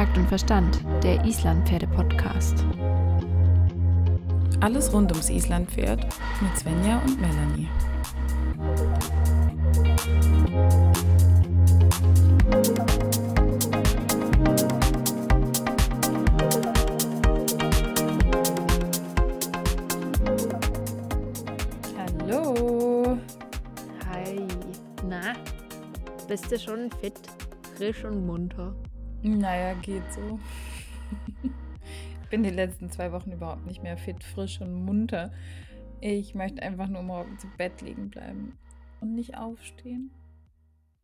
Takt und Verstand, der Islandpferde-Podcast. Alles rund ums Islandpferd mit Svenja und Melanie. Hallo. Hi. Na, bist du schon fit, frisch und munter? Naja, geht so. Ich bin die letzten zwei Wochen überhaupt nicht mehr fit, frisch und munter. Ich möchte einfach nur morgen zu Bett liegen bleiben und nicht aufstehen.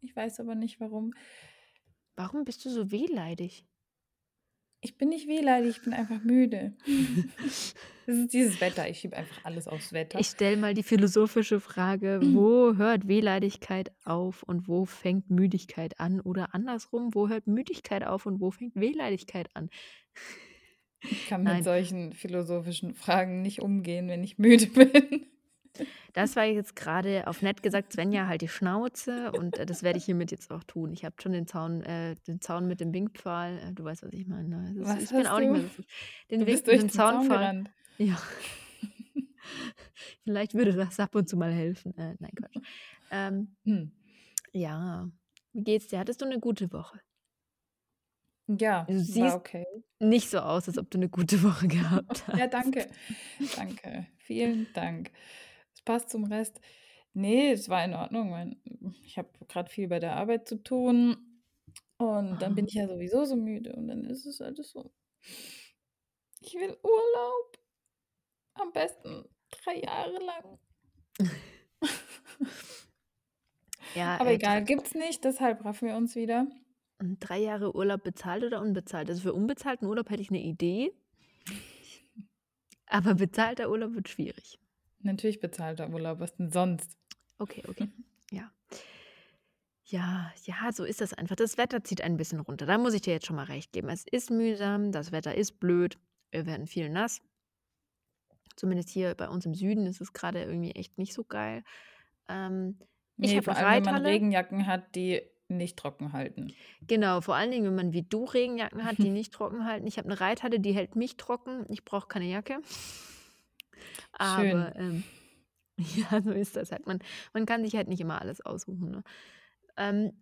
Ich weiß aber nicht warum. Warum bist du so wehleidig? Ich bin nicht wehleidig, ich bin einfach müde. Das ist dieses Wetter. Ich schiebe einfach alles aufs Wetter. Ich stelle mal die philosophische Frage, wo hört Wehleidigkeit auf und wo fängt Müdigkeit an? Oder andersrum, wo hört Müdigkeit auf und wo fängt Wehleidigkeit an? Ich kann Nein. mit solchen philosophischen Fragen nicht umgehen, wenn ich müde bin. Das war jetzt gerade auf nett gesagt, Svenja, halt die Schnauze und äh, das werde ich hiermit jetzt auch tun. Ich habe schon den Zaun, äh, den Zaun mit dem Winkpfahl, äh, du weißt, was ich meine. ne? Das Was ist, ich bin auch nicht mehr so. Den Du bist Wink, durch den den Zaun Zaunpfahl. Ja. Vielleicht würde das ab und zu mal helfen. Äh, nein, Quatsch. Ähm, Hm. ja, wie geht's dir? Hattest du eine gute Woche? Ja, Du siehst okay. nicht so aus, als ob du eine gute Woche gehabt hast. Ja, danke. Danke. Vielen Dank. Passt zum Rest. Nee, es war in Ordnung. Mein, ich habe gerade viel bei der Arbeit zu tun. Und dann bin Ah. ich ja sowieso so müde. Und dann ist es alles so. Ich will Urlaub. Am besten drei Jahre lang. Ja, Aber äh, egal, gibt's nicht. Deshalb raffen wir uns wieder. Drei Jahre Urlaub bezahlt oder unbezahlt? Also für unbezahlten Urlaub hätte ich eine Idee. Aber bezahlter Urlaub wird schwierig. Natürlich bezahlter Urlaub. Was denn sonst? Okay, okay. Ja. Ja, ja, so ist das einfach. Das Wetter zieht ein bisschen runter. Da muss ich dir jetzt schon mal recht geben. Es ist mühsam, das Wetter ist blöd, wir werden viel nass. Zumindest hier bei uns im Süden ist es gerade irgendwie echt nicht so geil. Ähm, ich Nee, habe vor allem, wenn man Reithalle. Regenjacken hat, die nicht trocken halten. Genau, vor allen Dingen, wenn man wie du Regenjacken hat, die nicht trocken halten. Ich habe eine Reithalle, die hält mich trocken. Ich brauche keine Jacke. Schön. Aber ähm, ja, so ist das halt. Man, man kann sich halt nicht immer alles aussuchen. Ne? Ähm,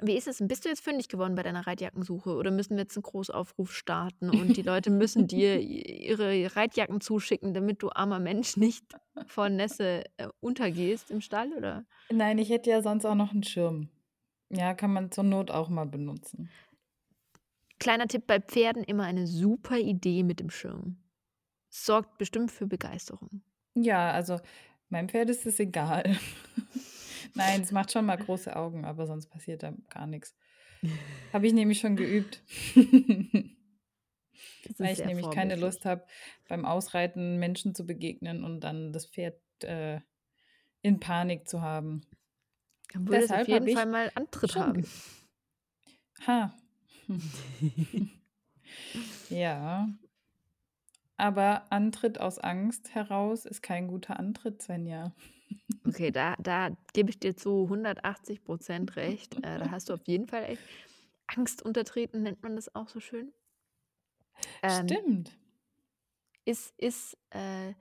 wie ist es denn? Bist du jetzt fündig geworden bei deiner Reitjackensuche oder müssen wir jetzt einen Großaufruf starten und die Leute müssen dir ihre Reitjacken zuschicken, damit du armer Mensch nicht vor Nässe äh, untergehst im Stall? Oder? Nein, ich hätte ja sonst auch noch einen Schirm. Ja, kann man zur Not auch mal benutzen. Kleiner Tipp bei Pferden: immer eine super Idee mit dem Schirm. Sorgt bestimmt für Begeisterung. Ja, also meinem Pferd ist es egal. Nein, es macht schon mal große Augen, aber sonst passiert da gar nichts. Habe ich nämlich schon geübt. Weil ich nämlich keine. Lust habe, beim Ausreiten Menschen zu begegnen und dann das Pferd äh, in Panik zu haben. Dann würde es auf Deshalb jeden Fall mal Antritt haben. Ha. Ja. Aber Antritt aus Angst heraus ist kein guter Antritt, Svenja. Okay, da, da gebe ich dir zu 180 Prozent recht. Äh, da hast du auf jeden Fall echt Angst untertreten, nennt man das auch so schön. Ähm, Stimmt. ist ist äh,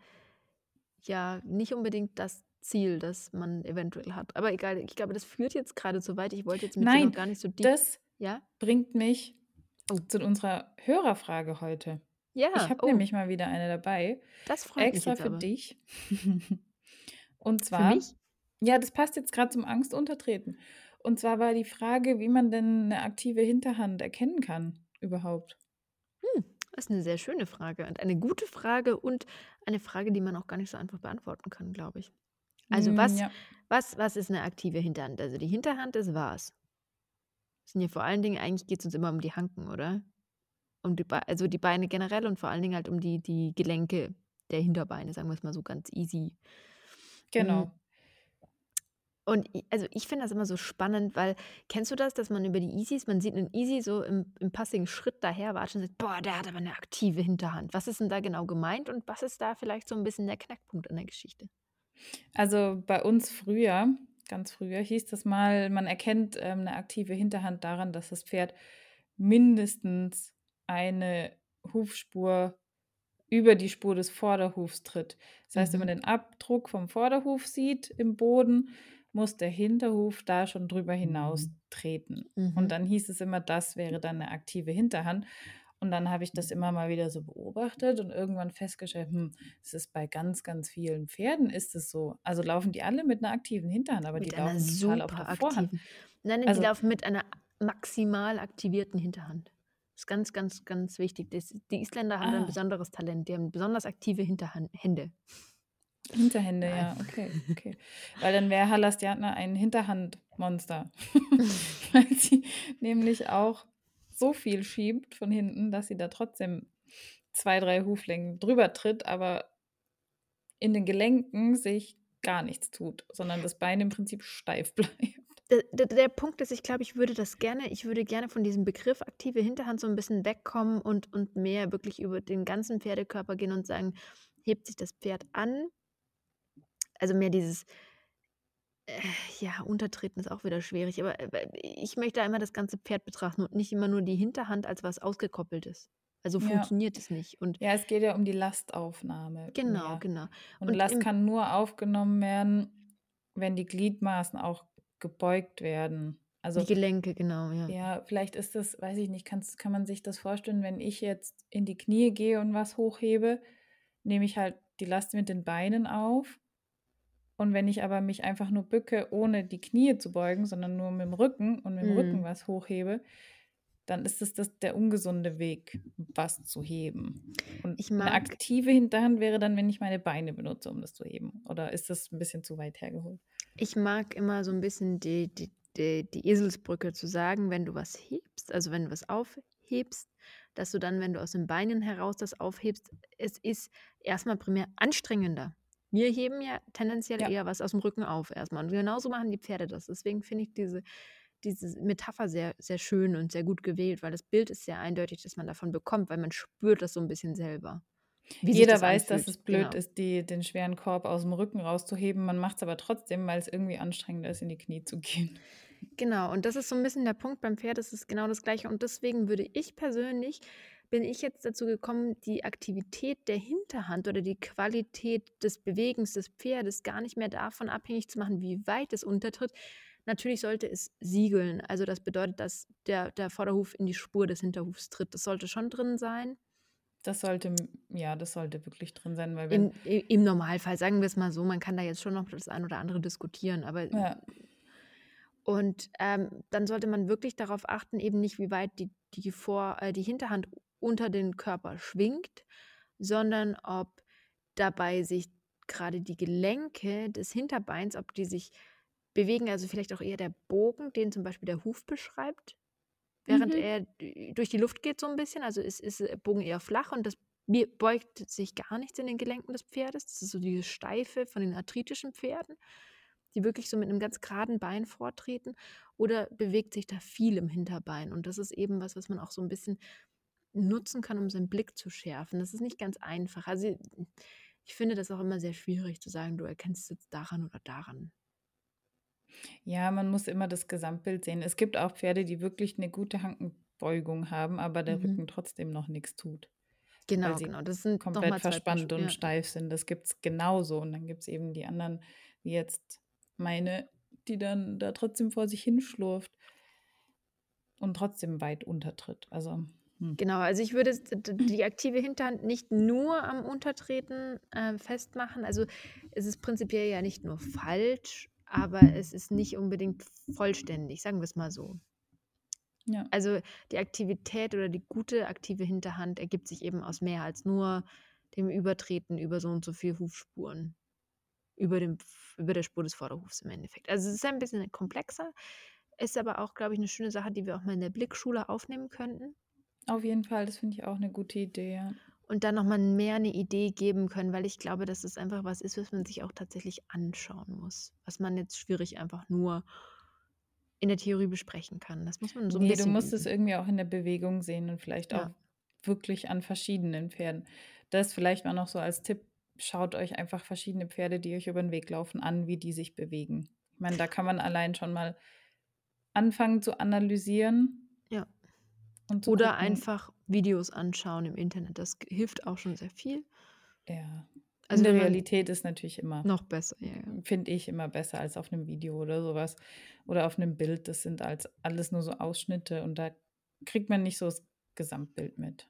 ja nicht unbedingt das Ziel, das man eventuell hat. Aber egal, ich glaube, das führt jetzt gerade zu weit. Ich wollte jetzt mit dir noch Nein, gar nicht so deep. das Ja? bringt mich Oh. zu unserer Hörerfrage heute. Ich Ja, habe oh, nämlich mal wieder eine dabei, das freut mich extra für aber. dich. Und Für zwar, mich? ja, das passt jetzt gerade zum Angstuntertreten. Und zwar war die Frage, wie man denn eine aktive Hinterhand erkennen kann überhaupt. Hm, das ist eine sehr schöne Frage und eine gute Frage und eine Frage, die man auch gar nicht so einfach beantworten kann, glaube ich. Also Mm, was, ja, was, was ist eine aktive Hinterhand? Also die Hinterhand ist was? Das sind ja vor allen Dingen, eigentlich geht es uns immer um die Hanken, oder? Um die Be also die Beine generell und vor allen Dingen halt um die, die Gelenke der Hinterbeine, sagen wir es mal so ganz easy. Mm, genau. Und also ich finde das immer so spannend, weil kennst du das, dass man über die Easys, man sieht einen Easy so im, im passigen Schritt daher watschen und sagt, boah, der hat aber eine aktive Hinterhand. Was ist denn da genau gemeint und was ist da vielleicht so ein bisschen der Knackpunkt an der Geschichte? Also bei uns früher, ganz früher, hieß das mal, man erkennt ähm, eine aktive Hinterhand daran, dass das Pferd mindestens eine Hufspur über die Spur des Vorderhufs tritt. Das heißt, wenn man Mhm. den Abdruck vom Vorderhuf sieht im Boden, muss der Hinterhuf da schon drüber hinaus treten. Und Mhm. dann hieß es immer, das wäre dann eine aktive Hinterhand. Und dann habe ich das immer mal wieder so beobachtet und irgendwann festgestellt, hm, es ist bei ganz, ganz vielen Pferden ist es so. Also laufen die alle mit einer aktiven Hinterhand, aber die Mit einer laufen total auf der Vorhand. aktiven. Nein, nein, die Also laufen mit einer maximal aktivierten Hinterhand. Ist ganz, ganz, ganz wichtig. Das, die Isländer haben da ein ah, besonderes Talent. Die haben besonders aktive Hinterhand Hände. Hinterhände, Nein. ja, okay, okay. Weil dann wäre Hallastjatner ein Hinterhandmonster. Weil sie nämlich auch so viel schiebt von hinten, dass sie da trotzdem zwei, drei Huflängen drüber tritt, aber in den Gelenken sich gar nichts tut, sondern das Bein im Prinzip steif bleibt. Der, der, der Punkt ist, ich glaube, ich würde das gerne, ich würde gerne von diesem Begriff aktive Hinterhand so ein bisschen wegkommen und, und mehr wirklich über den ganzen Pferdekörper gehen und sagen, hebt sich das Pferd an? Also mehr dieses, äh, ja, Untertreten ist auch wieder schwierig, aber äh, ich möchte einmal das ganze Pferd betrachten und nicht immer nur die Hinterhand als was Ausgekoppeltes. Also Ja. funktioniert es nicht. Und Ja, es geht ja um die Lastaufnahme genau, mehr. genau. Und Und Last kann nur aufgenommen werden, wenn die Gliedmaßen auch gebeugt werden. die Also Gelenke, genau, ja. Ja, vielleicht ist das, weiß ich nicht, kann man sich das vorstellen, wenn ich jetzt in die Knie gehe und was hochhebe, nehme ich halt die Last mit den Beinen auf. Und wenn ich aber mich einfach nur bücke, ohne die Knie zu beugen, sondern nur mit dem Rücken und mit dem Rücken Mm. was hochhebe, dann ist es das der ungesunde Weg, was zu heben. Und Ich eine aktive Hinterhand wäre dann, wenn ich meine Beine benutze, um das zu heben. Oder ist das ein bisschen zu weit hergeholt? Ich mag immer so ein bisschen die, die, die, die Eselsbrücke zu sagen, wenn du was hebst, also wenn du was aufhebst, dass du dann, wenn du aus den Beinen heraus das aufhebst, es ist erstmal primär anstrengender. Wir heben ja tendenziell Ja, eher was aus dem Rücken auf erstmal. Und genauso machen die Pferde das. Deswegen finde ich diese, diese Metapher sehr, sehr schön und sehr gut gewählt, weil das Bild ist sehr eindeutig, dass man davon bekommt, weil man spürt das so ein bisschen selber, wie Jeder das weiß, dass anfühlt. es blöd Genau. ist, die, den schweren Korb aus dem Rücken rauszuheben. Man macht es aber trotzdem, weil es irgendwie anstrengender ist, in die Knie zu gehen. Genau, und das ist so ein bisschen der Punkt beim Pferd, das ist genau das Gleiche. Und deswegen würde ich persönlich, bin ich jetzt dazu gekommen, die Aktivität der Hinterhand oder die Qualität des Bewegens des Pferdes gar nicht mehr davon abhängig zu machen, wie weit es untertritt. Natürlich sollte es siegeln. Also das bedeutet, dass der, der Vorderhuf in die Spur des Hinterhufs tritt. Das sollte schon drin sein. Das sollte, ja, das sollte wirklich drin sein, weil wenn, Im, Im Normalfall, sagen wir es mal so, man kann da jetzt schon noch das ein oder andere diskutieren, aber ja, Und ähm, dann sollte man wirklich darauf achten, eben nicht, wie weit die, die, Vor-, äh, die Hinterhand unter den Körper schwingt, sondern ob dabei sich gerade die Gelenke des Hinterbeins, ob die sich bewegen, also vielleicht auch eher der Bogen, den zum Beispiel der Huf beschreibt, während mhm. er durch die Luft geht so ein bisschen. Also ist, ist der Bogen eher flach und das beugt sich gar nichts in den Gelenken des Pferdes. Das ist so dieses Steife von den arthritischen Pferden die wirklich so mit einem ganz geraden Bein vortreten oder bewegt sich da viel im Hinterbein. Und das ist eben was, was man auch so ein bisschen nutzen kann, um seinen Blick zu schärfen. Das ist nicht ganz einfach. Also ich finde das auch immer sehr schwierig zu sagen, du erkennst es jetzt daran oder daran. Ja, man muss immer das Gesamtbild sehen. Es gibt auch Pferde, die wirklich eine gute Hankenbeugung haben, aber der Mhm. Rücken trotzdem noch nichts tut, weil Genau, sie genau. Das sind komplett nochmal zwei verspannt Beispiele. und Ja. steif sind. Das gibt es genauso. Und dann gibt es eben die anderen, wie jetzt meine, die dann da trotzdem vor sich hinschlurft und trotzdem weit untertritt. Also, hm. Genau, also ich würde d- die aktive Hinterhand nicht nur am Untertreten äh, festmachen. Also es ist prinzipiell ja nicht nur falsch, aber es ist nicht unbedingt vollständig, sagen wir es mal so. ja. Also die Aktivität oder die gute aktive Hinterhand ergibt sich eben aus mehr als nur dem Übertreten über so und so viele Hufspuren. Über, dem, über der Spur des Vorderhufs im Endeffekt. Also es ist ein bisschen komplexer, ist aber auch, glaube ich, eine schöne Sache, die wir auch mal in der Blickschule aufnehmen könnten. Auf jeden Fall, das finde ich auch eine gute Idee, ja. Und dann nochmal mehr eine Idee geben können, weil ich glaube, dass es einfach was ist, was man sich auch tatsächlich anschauen muss. Was man jetzt schwierig einfach nur in der Theorie besprechen kann. Das muss man so ein Nee, du bisschen musst es üben. irgendwie auch in der Bewegung sehen und vielleicht auch Ja. wirklich an verschiedenen Pferden. Das vielleicht mal noch so als Tipp, schaut euch einfach verschiedene Pferde, die euch über den Weg laufen, an, wie die sich bewegen. Ich meine, da kann man allein schon mal anfangen zu analysieren Oder gucken einfach Videos anschauen im Internet. Das hilft auch schon sehr viel. Ja. Also, In der Realität ist natürlich immer noch besser, ja, ja. finde ich, immer besser als auf 'nem Video oder so was oder auf 'nem Bild. Das sind als alles nur so Ausschnitte und da kriegt man nicht so das Gesamtbild mit.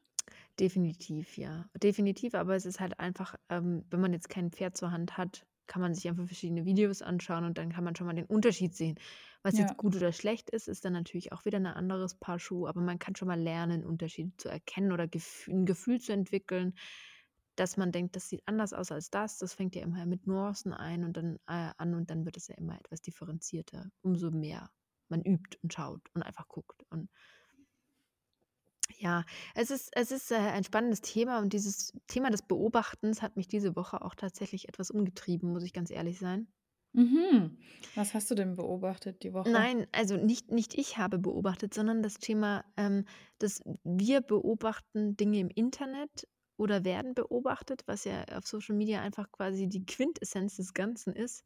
Definitiv, ja. Definitiv, aber es ist halt einfach, ähm, wenn man jetzt kein Pferd zur Hand hat, kann man sich einfach verschiedene Videos anschauen und dann kann man schon mal den Unterschied sehen. Was jetzt Ja. gut oder schlecht ist, ist dann natürlich auch wieder 'ne anderes Paar Schuhe, aber man kann schon mal lernen, Unterschiede zu erkennen oder Gef 'n Gefühl zu entwickeln, dass man denkt: „Das sieht anders aus als das.“ Das fängt ja immer mit Nuancen ein und dann äh, an und dann wird es ja immer etwas differenzierter, umso mehr man übt und schaut und einfach guckt und ja, es ist es ist, äh, ein spannendes Thema und dieses Thema des Beobachtens hat mich diese Woche auch tatsächlich etwas umgetrieben, muss ich ganz ehrlich sein. Mhm. Was hast du denn beobachtet die Woche? Nein, also nicht nicht ich habe beobachtet, sondern das Thema, ähm, dass wir beobachten Dinge im Internet oder werden beobachtet, was ja auf Social Media einfach quasi die Quintessenz des Ganzen ist.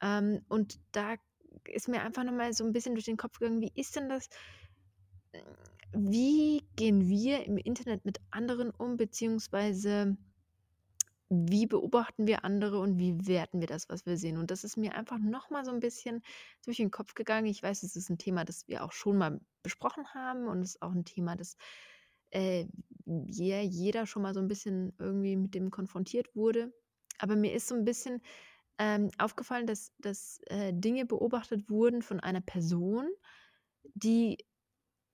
Ähm, und da ist mir einfach noch mal so 'n bisschen durch den Kopf gegangen, wie ist denn das wie gehen wir im Internet mit anderen um, beziehungsweise wie beobachten wir andere und wie werten wir das, was wir sehen? Und das ist mir einfach noch mal so 'n bisschen durch den Kopf gegangen. Ich weiß, es ist 'n Thema, das wir auch schon mal besprochen haben und es ist auch 'n Thema, das, äh, jeder schon mal so 'n bisschen irgendwie mit dem konfrontiert wurde. Aber mir ist so 'n bisschen, ähm, aufgefallen, dass dass, äh, Dinge beobachtet wurden von einer Person, die,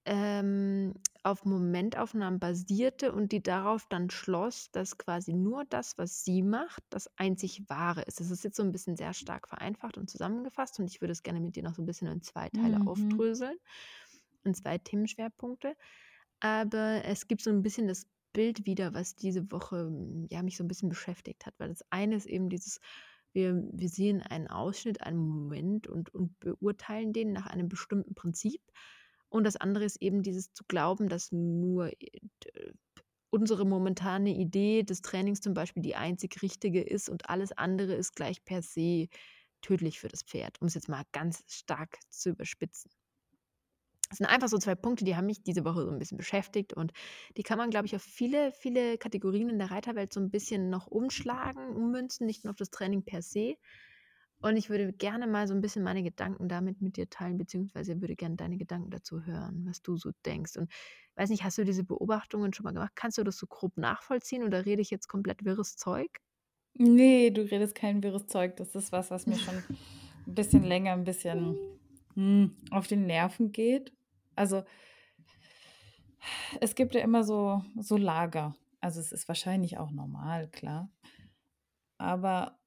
ähm, auf Momentaufnahmen basierte und die darauf dann schloss, dass quasi nur das, was sie macht, das einzig Wahre ist. Das ist jetzt so 'n bisschen sehr stark vereinfacht und zusammengefasst und ich würde es gerne mit dir noch so 'n bisschen in 2 Teile Mhm. aufdröseln, in 2 Themenschwerpunkte. Aber es gibt so 'n bisschen das Bild wieder, was diese Woche, hm, ja, mich so 'n bisschen beschäftigt hat, weil das eine ist eben dieses wir wir sehen einen Ausschnitt, einen Moment und und beurteilen den nach einem bestimmten Prinzip. Und das andere ist eben dieses zu glauben, dass nur, unsere momentane Idee des Trainings zum Beispiel die einzig richtige ist und alles andere ist gleich per se tödlich für das Pferd, um's jetzt mal ganz stark zu überspitzen. Das sind einfach so 2 Punkte, die haben mich diese Woche so 'n bisschen beschäftigt und die kann man, glaube ich, auf viele, viele Kategorien in der Reiterwelt so 'n bisschen noch umschlagen, ummünzen, nicht nur auf das Training per se. Und ich würde gerne mal so 'n bisschen meine Gedanken damit mit dir teilen, beziehungsweise würde gern deine Gedanken dazu hören, was du so denkst. Und weiß nicht, hast du diese Beobachtungen schon mal gemacht? Kannst du das so grob nachvollziehen oder rede ich jetzt komplett wirres Zeug? Ne, du redest kein wirres Zeug. Das ist was, was mir schon 'n bisschen länger 'n bisschen, hm, auf die Nerven geht. Also es gibt ja immer so so Lager. Also, es ist wahrscheinlich auch normal, klar. Aber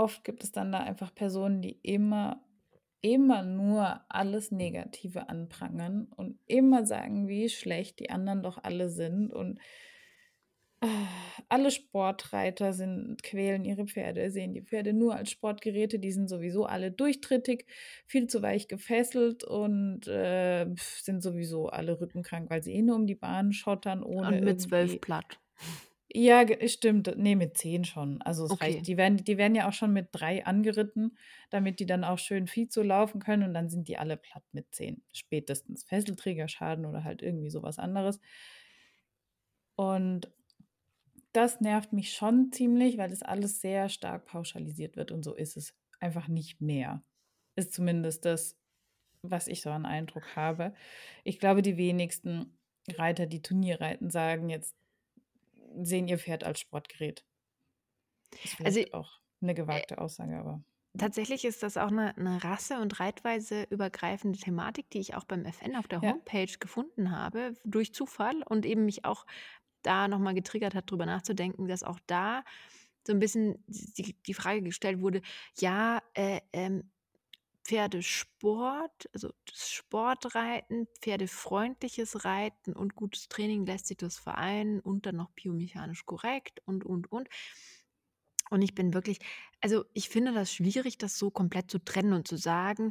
oft gibt es dann da einfach Personen, die immer immer nur alles Negative anprangern und immer sagen, wie schlecht die anderen doch alle sind und alle Sportreiter sind quälen ihre Pferde, sehen die Pferde nur als Sportgeräte, die sind sowieso alle durchtrittig, viel zu weich gefesselt und, äh, sind sowieso alle rückenkrank, weil sie eh nur um die Bahn schottern, ohne Und mit 12 irgendwie platt. Ja, ge stimmt. Ne, mit 10 schon. Also, es reicht. Okay. Die werden die werden ja auch schon mit 3 angeritten, damit die dann auch schön Vizo laufen können und dann sind die alle platt mit 10 spätestens. Fesselträgerschaden oder halt irgendwie so was anderes. Und das nervt mich schon ziemlich, weil das alles sehr stark pauschalisiert wird und so ist es einfach nicht mehr. Ist zumindest das, was ich so an Eindruck habe. Ich glaube, die wenigsten Reiter, die Turnier reiten, sagen jetzt sehen ihr Pferd als Sportgerät. Ist Also, auch 'ne äh gewagte Aussage, aber tatsächlich ist das auch 'ne 'ne Rasse und reitweise-übergreifende Thematik, die ich auch beim FN auf der Ja. Homepage gefunden habe, durch Zufall und eben mich auch da noch mal getriggert hat, drüber nachzudenken, dass auch da so 'n bisschen die die Frage gestellt wurde: „Ja, äh, ähm, Pferdesport, also Sportreiten, pferdefreundliches Reiten und gutes Training, lässt sich das vereinen und dann noch biomechanisch korrekt und, und, und?“ Und ich bin wirklich also, ich finde das schwierig, das so komplett zu trennen und zu sagen: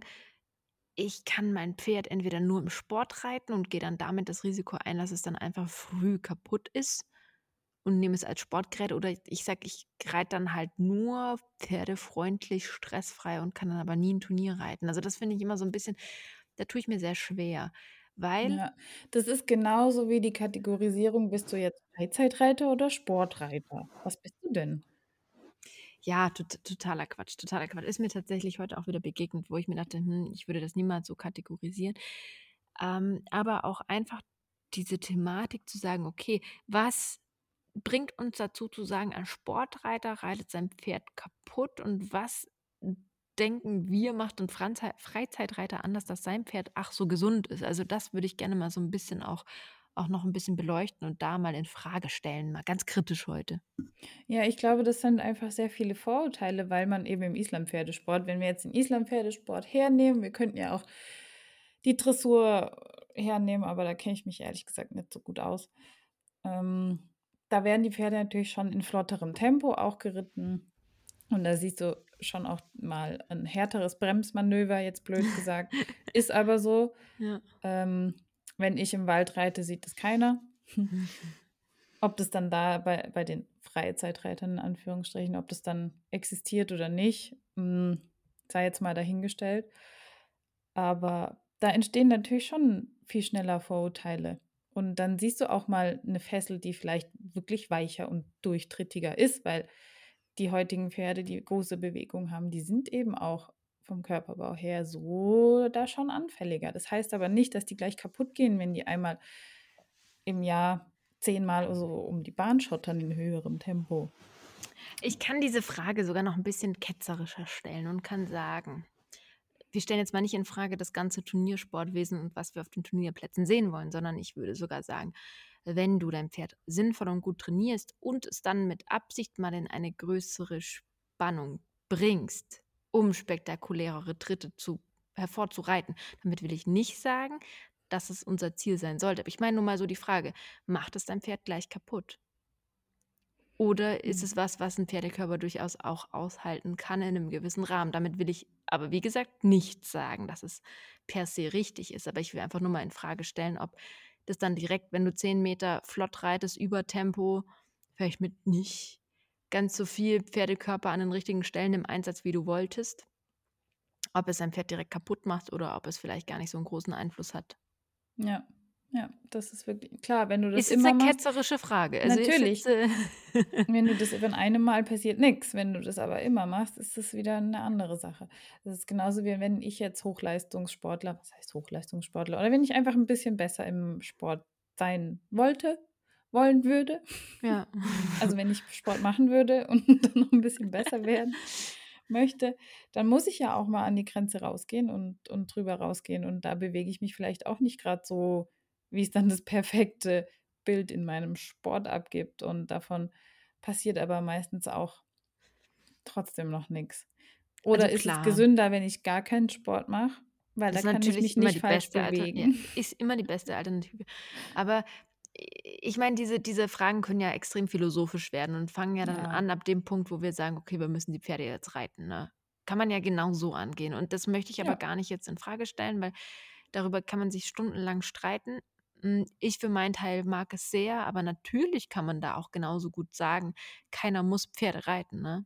„Ich kann mein Pferd entweder nur im Sport reiten und gehe dann damit das Risiko ein, dass es dann einfach früh kaputt ist und nehme es als Sportgerät.“ Oder ich sage, ich reite dann halt nur pferdefreundlich, stressfrei und kann dann aber nie 'n Turnier reiten. Also, das finde ich immer so 'n bisschen da tue ich mir sehr schwer, weil Ja, das ist genauso wie die Kategorisierung: „Bist du jetzt Freizeitreiter oder Sportreiter?“ Was bist du denn? Ja, tot totaler Quatsch, totaler Quatsch. Ist mir tatsächlich heute auch wieder begegnet, wo ich mir dachte: „Hm, ich würde das niemals so kategorisieren.“ Ähm, aber auch einfach diese Thematik zu sagen: „Okay, was bringt uns dazu zu sagen, ein Sportreiter reitet sein Pferd kaputt und was denken wir, macht 'n Franzei Freizeitreiter anders, dass sein Pferd ach so gesund ist?“ Also, das würde ich gerne mal so 'n bisschen auch auch noch 'n bisschen beleuchten und da mal in Frage stellen, mal ganz kritisch heute. Ja, ich glaube, das sind einfach sehr viele Vorurteile, weil man eben im Islandpferdesport wenn wir jetzt den Islandpferdesport hernehmen wir könnten ja auch die Dressur hernehmen, aber da kenne ich mich ehrlich gesagt nicht so gut aus. Ähm, da werden die Pferde natürlich schon in flotterem Tempo auch geritten und da siehst du schon auch mal 'n härteres Bremsmanöver, jetzt blöd gesagt. Ist aber so. Ja. Ähm, wenn ich im Wald reite, sieht das keiner. Ob das dann da bei bei den Freizeitreitern in Anführungsstrichen ob das dann existiert oder nicht, hm, sei jetzt mal dahingestellt. Aber da entstehen natürlich schon viel schneller Vorurteile. Und dann siehst du auch mal 'ne Fessel, die vielleicht wirklich weicher und durchtrittiger ist, weil die heutigen Pferde, die große Bewegung haben, die sind eben auch vom Körperbau her so da schon anfälliger. Das heißt aber nicht, dass die gleich kaputtgehen, wenn die einmal im Jahr zehnmal so um die Bahn schottern in höherem Tempo. Ich kann diese Frage sogar noch 'n bisschen ketzerischer stellen und kann sagen: Wir stellen jetzt mal nicht in Frage das ganze Turniersportwesen und was wir auf den Turnierplätzen sehen wollen, sondern ich würde sogar sagen, wenn du dein Pferd sinnvoll und gut trainierst und es dann mit Absicht mal in eine größere Spannung bringst, um spektakulärere Tritte zu hervorzureiten. Damit will ich nicht sagen, dass es unser Ziel sein sollte. Aber ich meine nur mal so die Frage: Macht es dein Pferd gleich kaputt? Oder ist Mhm. es was, was 'n Pferdekörper durchaus auch aushalten kann in 'nem gewissen Rahmen? Damit will ich aber wie gesagt nicht sagen, dass es per se richtig ist, aber ich will einfach nur mal in Frage stellen, ob das dann direkt, wenn du 10 Meter flott reitest über Tempo, vielleicht mit nicht ganz so viel Pferdekörper an den richtigen Stellen im Einsatz, wie du wolltest ob es dein Pferd direkt kaputt macht oder ob es vielleicht gar nicht so 'n großen Einfluss hat. Ja, ja, das ist wirklich klar, wenn du das Ist immer 'ne machst ketzerische Frage. Also, natürlich. jetzt, äh Wenn du das wenn einem Mal passiert nix. Wenn du das aber immer machst, ist das wieder 'ne andere Sache. Das ist genauso wie wenn ich jetzt Hochleistungssportler was heißt Hochleistungssportler oder wenn ich einfach 'n bisschen besser im Sport sein wollte wollen würde. Ja. Also, wenn ich Sport machen würde und dann noch 'n bisschen besser werden möchte, dann muss ich ja auch mal an die Grenze rausgehen und und drüber rausgehen und da bewege ich mich vielleicht auch nicht grad so, wie's dann das perfekte Bild in meinem Sport abgibt und davon passiert aber meistens auch trotzdem noch nix. Also, Oder ist es gesünder, wenn ich gar keinen Sport mache? Weil da Ist kann ich natürlich mich nicht die falsch beste Alter ja, bewegen. ist immer die beste Alternative. Aber ich meine, diese diese Fragen können ja extrem philosophisch werden und fangen ja dann Ja. an ab dem Punkt, wo wir sagen: „Okay, wir müssen die Pferde jetzt reiten“, ne? Kann man ja genau so angehen und das möchte ich aber Ja. gar nicht jetzt in Frage stellen, weil darüber kann man sich stundenlang streiten. Hm, ich für meinen Teil mag es sehr, aber natürlich kann man da auch genauso gut sagen: „Keiner muss Pferde reiten“, ne?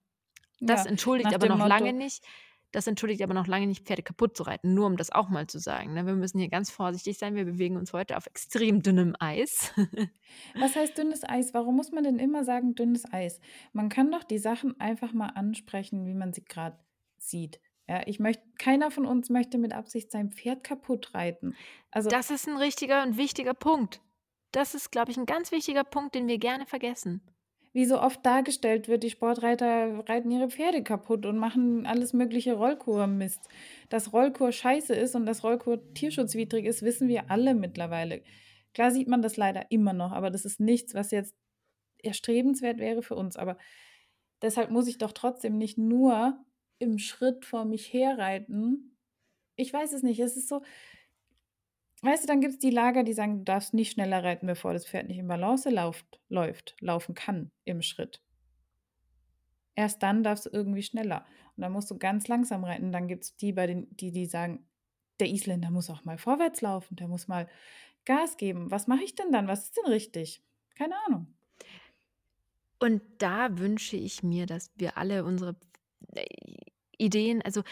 Das Ja, entschuldigt aber noch lange Motto nicht das entschuldigt aber noch lange nicht, Pferde kaputt zu reiten, nur um das auch mal zu sagen, ne? Wir müssen hier ganz vorsichtig sein. Wir bewegen uns heute auf extrem dünnem Eis. Was heißt dünnes Eis? Warum muss man denn immer sagen dünnes Eis? Man kann doch die Sachen einfach mal ansprechen, wie man sie grad sieht. Ja, ich möchte keiner von uns möchte mit Absicht sein Pferd kaputt reiten. Also Das ist 'n richtiger und wichtiger Punkt. Das ist, glaube ich, 'n ganz wichtiger Punkt, den wir gerne vergessen. Wie so oft dargestellt wird, die Sportreiter reiten ihre Pferde kaputt und machen alles mögliche Rollkur-Mist. Dass Rollkur scheiße ist und dass Rollkur tierschutzwidrig ist, wissen wir alle mittlerweile. Klar sieht man das leider immer noch, aber das ist nichts, was jetzt erstrebenswert wäre für uns. Aber deshalb muss ich doch trotzdem nicht nur im Schritt vor mich herreiten. Ich weiß es nicht, es ist so weißt du, dann gibt's die Lager, die sagen: „Du darfst nicht schneller reiten, bevor das Pferd nicht in Balance lauft läuft laufen kann im Schritt.“ Erst dann darfst du irgendwie schneller und dann musst du ganz langsam reiten. Dann gibt's die bei den die die sagen: „Der Isländer muss auch mal vorwärts laufen, der muss mal Gas geben.“ Was mache ich denn dann? Was ist denn richtig? Keine Ahnung. Und da wünsche ich mir, dass wir alle unsere, äh, Ideen also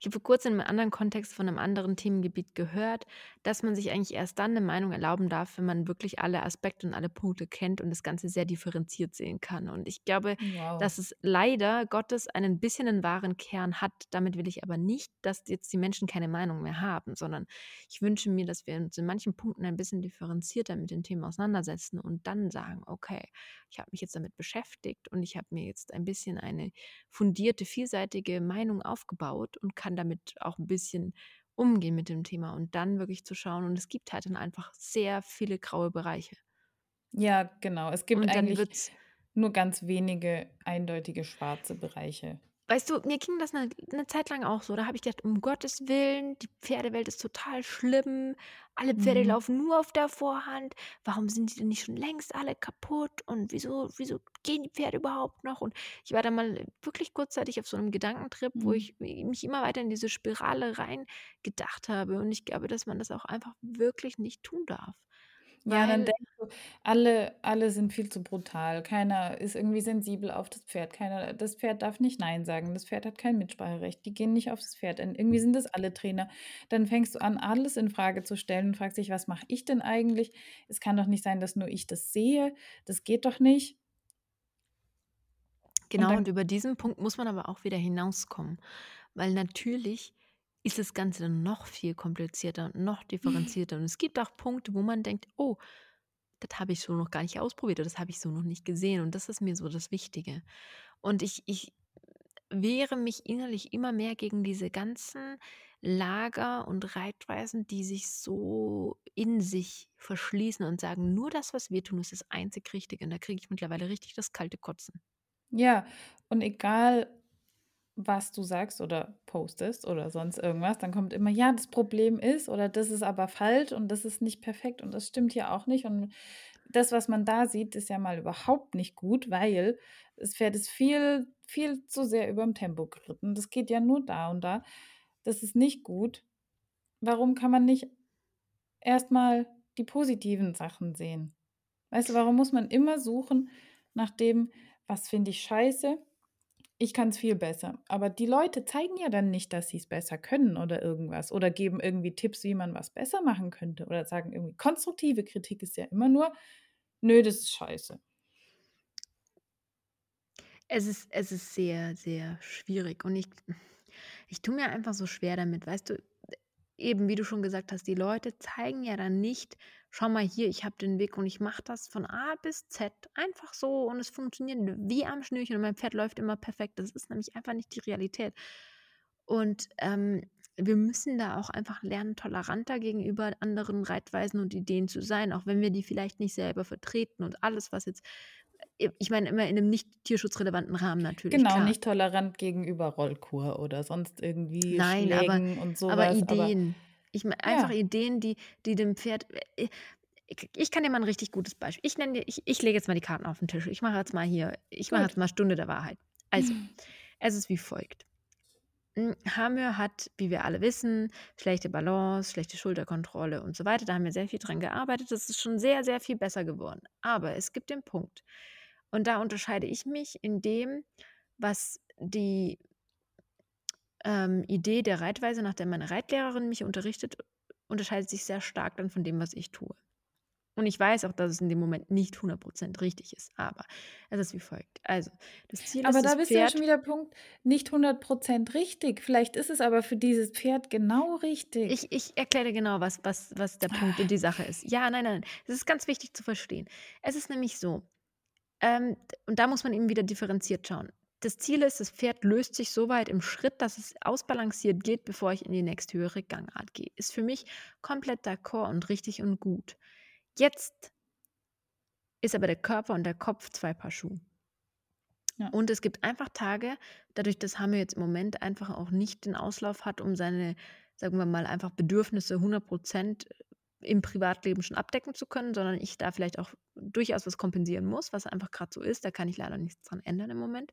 Ich habe vor Kurzem in einem anderen Kontext von einem anderen Themengebiet gehört, dass man sich eigentlich erst dann eine Meinung erlauben darf, wenn man wirklich alle Aspekte und alle Punkte kennt und das Ganze sehr differenziert sehen kann. Und ich glaube, Wow. dass es leider Gottes einen bisschen einen wahren Kern hat. Damit will ich aber nicht, dass jetzt die Menschen keine Meinung mehr haben, sondern ich wünsche mir, dass wir uns in manchen Punkten ein bisschen differenzierter mit den Themen auseinandersetzen und dann sagen, okay, ich habe mich jetzt damit beschäftigt und ich habe mir jetzt ein bisschen eine fundierte, vielseitige Meinung aufgebaut und kann damit auch ein bisschen umgehen mit dem Thema und dann wirklich zu schauen. Und es gibt halt dann einfach sehr viele graue Bereiche. Ja, genau. Es gibt Und eigentlich nur ganz wenige eindeutige schwarze Bereiche. Weißt du, mir ging das eine 'ne Zeit lang auch so. Da habe ich gedacht: „Um Gottes Willen, die Pferdewelt ist total schlimm. Alle Pferde Mhm. laufen nur auf der Vorhand. Warum sind die denn nicht schon längst alle kaputt? Und wieso wieso gehen die Pferde überhaupt noch?“ Und ich war da mal wirklich kurzzeitig auf so einem Gedankentrip, wo Mhm. ich mi mich immer weiter in diese Spirale reingedacht habe. Und ich glaube, dass man das auch einfach wirklich nicht tun darf. Ja, dann Weil denkst du, alle alle sind viel zu brutal. Keiner ist irgendwie sensibel auf das Pferd. Keiner das Pferd darf nicht nein sagen. Das Pferd hat kein Mitspracherecht. Die gehen nicht aufs Pferd ein. Irgendwie sind das alle Trainer. Dann fängst du an, alles in Frage zu stellen und fragst dich: „Was mache ich denn eigentlich? Es kann doch nicht sein, dass nur ich das sehe. Das geht doch nicht.“ Und Genau, dann und über diesen Punkt muss man aber auch wieder hinauskommen, weil natürlich ist das Ganze dann noch viel komplizierter und noch differenzierter. Und es gibt auch Punkte, wo man denkt: „Oh, das habe ich so noch gar nicht ausprobiert oder das habe ich so noch nicht gesehen.“ Und das ist mir so das Wichtige. Und ich ich wehre mich innerlich immer mehr gegen diese ganzen Lager und Reitweisen, die sich so in sich verschließen und sagen: „Nur das, was wir tun, ist das einzig Richtige.“ Und da kriege ich mittlerweile richtig das kalte Kotzen. Ja, und egal, was du sagst oder postest oder sonst irgendwas, dann kommt immer: „Ja, das Problem ist“ oder „das ist aber falsch und das ist nicht perfekt und das stimmt ja auch nicht.“ Und das, was man da sieht, ist ja mal überhaupt nicht gut, weil das Pferd ist viel, viel zu sehr überm Tempo geritten. Das geht ja nur da und da. Das ist nicht gut. Warum kann man nicht erst mal die positiven Sachen sehen? Weißt du, warum muss man immer suchen nach dem: „Was finde ich scheiße? Ich kann es viel besser.“ Aber die Leute zeigen ja dann nicht, dass sie es besser können oder irgendwas oder geben irgendwie Tipps, wie man was besser machen könnte oder sagen irgendwie konstruktive Kritik ist ja immer nur: „Nö, das ist scheiße.“ Es ist es ist sehr, sehr schwierig und ich ich tue mir einfach so schwer damit, weißt du? Eben, wie du schon gesagt hast, die Leute zeigen ja dann nicht: „Schau mal hier, ich habe den Weg und ich mache das von A bis Z einfach so und es funktioniert wie am Schnürchen und mein Pferd läuft immer perfekt.“ Das ist nämlich einfach nicht die Realität. Und, ähm, wir müssen da auch einfach lernen, toleranter gegenüber anderen Reitweisen und Ideen zu sein, auch wenn wir die vielleicht nicht selber vertreten und alles, was jetzt äh, ich meine immer in 'nem nicht tierschutzrelevanten Rahmen natürlich, Genau, klar. nicht tolerant gegenüber Rollkur oder sonst irgendwie Nein, aber Schlägen und so aber was, aber Ideen. Ich meine einfach ja. Ideen, die die dem Pferd äh, ich ich kann dir mal 'n richtig gutes Beispiel ich nenne ich ich lege jetzt mal die Karten auf 'n Tisch. Ich mache jetzt mal hier ich mache jetzt mal Stunde der Wahrheit. Also, es ist wie folgt. Hm, Hamir hat, wie wir alle wissen, schlechte Balance, schlechte Schulterkontrolle und so weiter. Da haben wir sehr viel dran gearbeitet. Das ist schon sehr, sehr viel besser geworden. Aber es gibt den Punkt und da unterscheide ich mich in dem, was die ähm, Idee der Reitweise, nach der meine Reitlehrerin mich unterrichtet, unterscheidet sich sehr stark dann von dem, was ich tue. Und ich weiß auch, dass es in dem Moment nicht 100% richtig ist, aber es ist wie folgt. Also, das Ziel Aber ist, da das bist du ja schon Pferd wieder Punkt, nicht 100% richtig. Vielleicht ist es aber für dieses Pferd genau richtig. Ich ich erkläre dir genau, was was was der Punkt und die Sache ist. Ja, nein, nein, es ist ganz wichtig zu verstehen. Es ist nämlich so, ähm, und da muss man eben wieder differenziert schauen. Das Ziel ist, das Pferd löst sich so weit im Schritt, dass es ausbalanciert geht, bevor ich in die nächsthöhere Gangart gehe. Ist für mich komplett d'accord und richtig und gut. Jetzt ist aber der Körper und der Kopf 2 Paar Schuhe. Ja. Und es gibt einfach Tage, dadurch, dass Hamir jetzt im Moment einfach auch nicht den Auslauf hat, um seine, sagen wir mal, einfach Bedürfnisse 100% im Privatleben schon abdecken zu können, sondern ich da vielleicht auch durchaus was kompensieren muss, was einfach grad so ist. Da kann ich leider nichts dran ändern im Moment.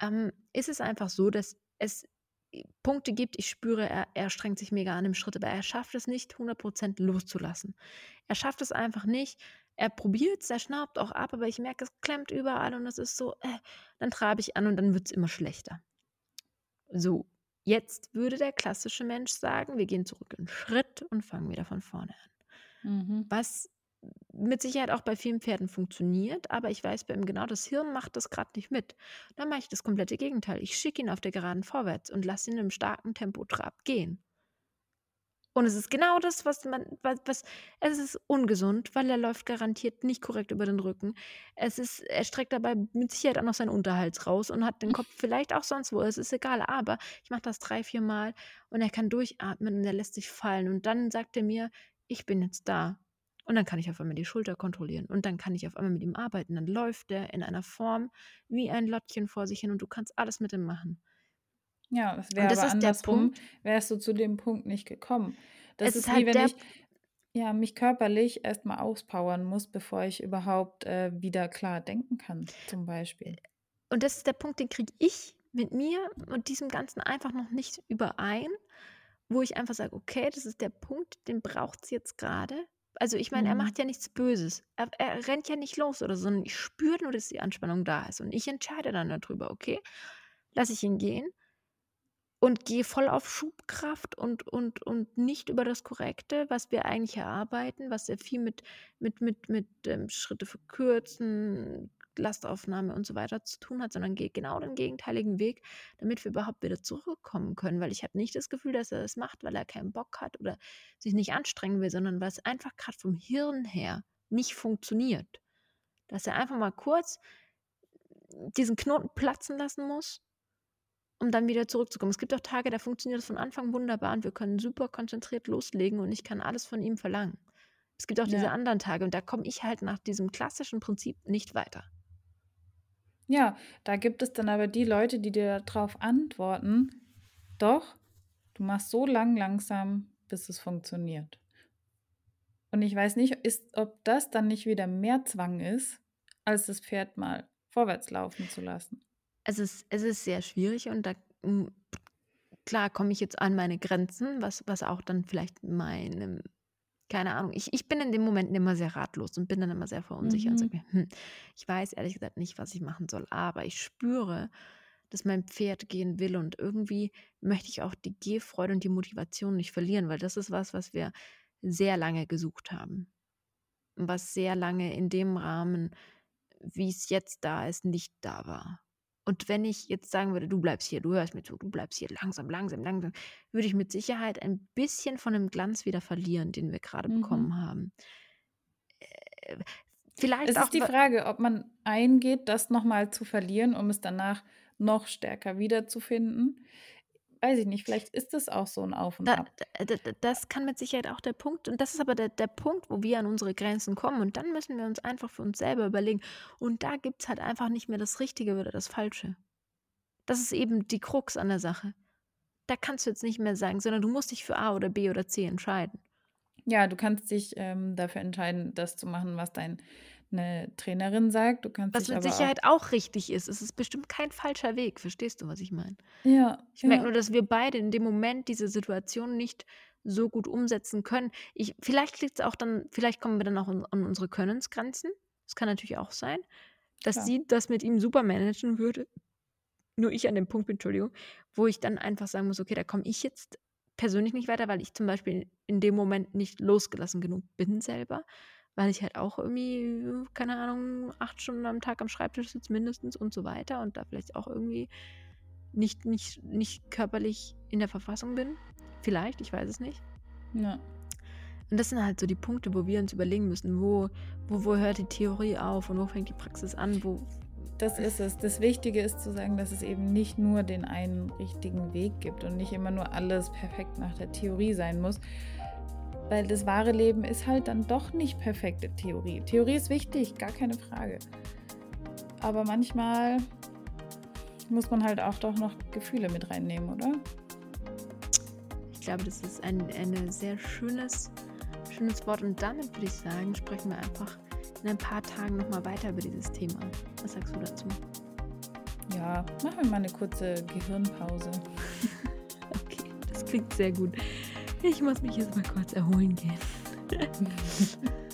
Ähm, ist es einfach so, dass es Punkte gibt, ich spüre, er er strengt sich mega an im Schritt, aber er schafft es nicht 100% loszulassen. Er schafft es einfach nicht. Er probiert's, er schnaubt auch ab, aber ich merke, es klemmt überall und es ist so, äh, dann trabe ich an und dann wird's immer schlechter. So, Jetzt würde der klassische Mensch sagen, wir gehen zurück einen Schritt und fangen wieder von vorne an. Mhm. Was mit Sicherheit auch bei vielen Pferden funktioniert, aber ich weiß bei ihm genau, das Hirn macht das gerade nicht mit. Dann mache ich das komplette Gegenteil. Ich schicke ihn auf der Geraden vorwärts und lasse ihn im starken Tempotrab gehen. Und es ist genau das, was man, was, was, es ist ungesund, weil er läuft garantiert nicht korrekt über den Rücken. Es ist, er streckt dabei mit Sicherheit auch noch seinen Unterhalt raus und hat den Kopf vielleicht auch sonst wo. Es ist egal, aber ich mache das drei, vier Mal und er kann durchatmen und er lässt sich fallen. Und dann sagt er mir, ich bin jetzt da. Und dann kann ich auf einmal die Schulter kontrollieren und dann kann ich auf einmal mit ihm arbeiten. Dann läuft er in einer Form wie ein Lottchen vor sich hin und du kannst alles mit ihm machen. Ja, das wäre aber andersrum, wärst du zu dem Punkt nicht gekommen. Das Es ist ist wie halt wenn der ich ja, mich körperlich erstmal auspowern muss, bevor ich überhaupt äh, wieder klar denken kann, zum Beispiel. Und das ist der Punkt, den kriege ich mit mir und diesem Ganzen einfach noch nicht überein, wo ich einfach sage, okay, das ist der Punkt, den braucht es jetzt gerade. Also ich meine, er Mhm. macht ja nichts Böses. Er, er rennt ja nicht los oder so, sondern ich spüre nur, dass die Anspannung da ist. Und ich entscheide dann darüber, okay, lasse ich ihn gehen und gehe voll auf Schubkraft und, und, und nicht über das Korrekte, was wir eigentlich erarbeiten, was sehr viel mit, mit, mit, mit ähm, Schritte verkürzen, Lastaufnahme und so weiter zu tun hat, sondern gehe genau den gegenteiligen Weg, damit wir überhaupt wieder zurückkommen können. Weil ich habe nicht das Gefühl, dass er das macht, weil er keinen Bock hat oder sich nicht anstrengen will, sondern weil es einfach gerade vom Hirn her nicht funktioniert. Dass er einfach mal kurz diesen Knoten platzen lassen muss um dann wieder zurückzukommen. Es gibt auch Tage, da funktioniert es von Anfang wunderbar und wir können super konzentriert loslegen und ich kann alles von ihm verlangen. Es gibt auch diese Ja. anderen Tage und da komme ich halt nach diesem klassischen Prinzip nicht weiter. Ja, da gibt es dann aber die Leute, die dir darauf antworten, doch, du machst so lang langsam, bis es funktioniert. Und ich weiß nicht, ist, ob das dann nicht wieder mehr Zwang ist, als das Pferd mal vorwärts laufen zu lassen. Es ist, es ist sehr schwierig und da klar komme ich jetzt an meine Grenzen, was, was auch dann vielleicht meinem, keine Ahnung, ich, ich bin in den Momenten immer sehr ratlos und bin dann immer sehr verunsichert und Mhm. sage mir, hm, ich weiß ehrlich gesagt nicht, was ich machen soll, aber ich spüre, dass mein Pferd gehen will und irgendwie möchte ich auch die Gehfreude und die Motivation nicht verlieren, weil das ist was, was wir sehr lange gesucht haben. Und was sehr lange in dem Rahmen, wie es jetzt da ist, nicht da war. Und wenn ich jetzt sagen würde, du bleibst hier, du hörst mir zu, du bleibst hier langsam, langsam, langsam, würde ich mit Sicherheit ein bisschen von dem Glanz wieder verlieren, den wir gerade Mhm. bekommen haben. Äh, Vielleicht Es auch. ist die Frage, ob man eingeht, das nochmal zu verlieren, um es danach noch stärker wiederzufinden. Weiß ich nicht, vielleicht ist es auch so ein Auf und Da, Ab. da, da, das kann mit Sicherheit auch der Punkt, und das ist aber der, der Punkt, wo wir an unsere Grenzen kommen. Und dann müssen wir uns einfach für uns selber überlegen. Und da gibt es halt einfach nicht mehr das Richtige oder das Falsche. Das ist eben die Krux an der Sache. Da kannst du jetzt nicht mehr sagen, sondern du musst dich für A oder B oder C entscheiden. Ja, du kannst dich ähm, dafür entscheiden, das zu machen, was deine Trainerin sagt. Du kannst Was mit Sicherheit auch richtig ist. Es ist bestimmt kein falscher Weg. Verstehst du, was ich meine? auch. Ja, Ich merke ja. nur, dass wir beide in dem Moment diese Situation nicht so gut umsetzen können. Ich, vielleicht liegt es auch dann, vielleicht kommen wir dann auch an, an unsere Könnensgrenzen. Das kann natürlich auch sein, dass Klar. sie das mit ihm super managen würde. Nur ich an dem Punkt bin, Entschuldigung, wo ich dann einfach sagen muss, okay, da komme ich jetzt persönlich nicht weiter, weil ich zum Beispiel in dem Moment nicht losgelassen genug bin selber, weil ich halt auch irgendwie, keine Ahnung, acht Stunden am Tag am Schreibtisch sitze mindestens und so weiter und da vielleicht auch irgendwie nicht, nicht, nicht körperlich in der Verfassung bin. Vielleicht, ich weiß es nicht. Ja. Und das sind halt so die Punkte, wo wir uns überlegen müssen, wo, wo, wo hört die Theorie auf und wo fängt die Praxis an, wo, Das ist es. Das Wichtige ist zu sagen, dass es eben nicht nur den einen richtigen Weg gibt und nicht immer nur alles perfekt nach der Theorie sein muss. Weil das wahre Leben ist halt dann doch nicht perfekte Theorie. Theorie ist wichtig, gar keine Frage. Aber manchmal muss man halt auch doch noch Gefühle mit reinnehmen, oder? Ich glaube, das ist ein, ein sehr schönes, schönes Wort. Und damit würde ich sagen, sprechen wir einfach in ein paar Tagen nochmal weiter über dieses Thema. Was sagst du dazu? Ja, machen wir mal eine kurze Gehirnpause. Okay, das klingt sehr gut. Ich muss mich jetzt mal kurz erholen gehen.